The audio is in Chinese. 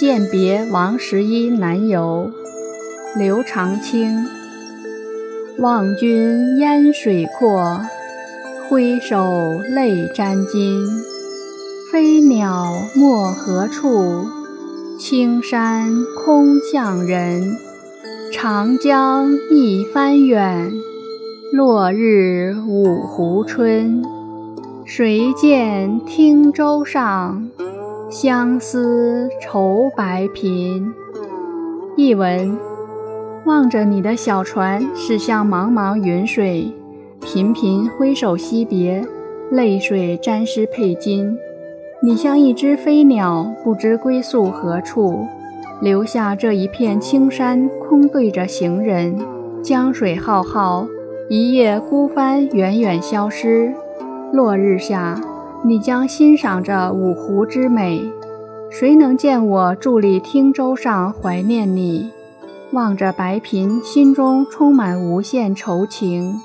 饯别王十一南游，刘长卿。望君烟水阔，挥手泪沾襟。飞鸟没何处？青山空向人。长江一帆远，落日五湖春。谁见汀洲上，相思愁白苹。译文：望着你的小船驶向茫茫云水，频频挥手惜别，泪水沾湿佩巾。你像一只飞鸟，不知归宿何处，留下这一片青山空对着行人。江水浩浩，一叶孤帆远远消失。落日下，你将欣赏着五湖之美。谁能见我伫立汀洲上怀念你？望着白萍，心中充满无限愁情。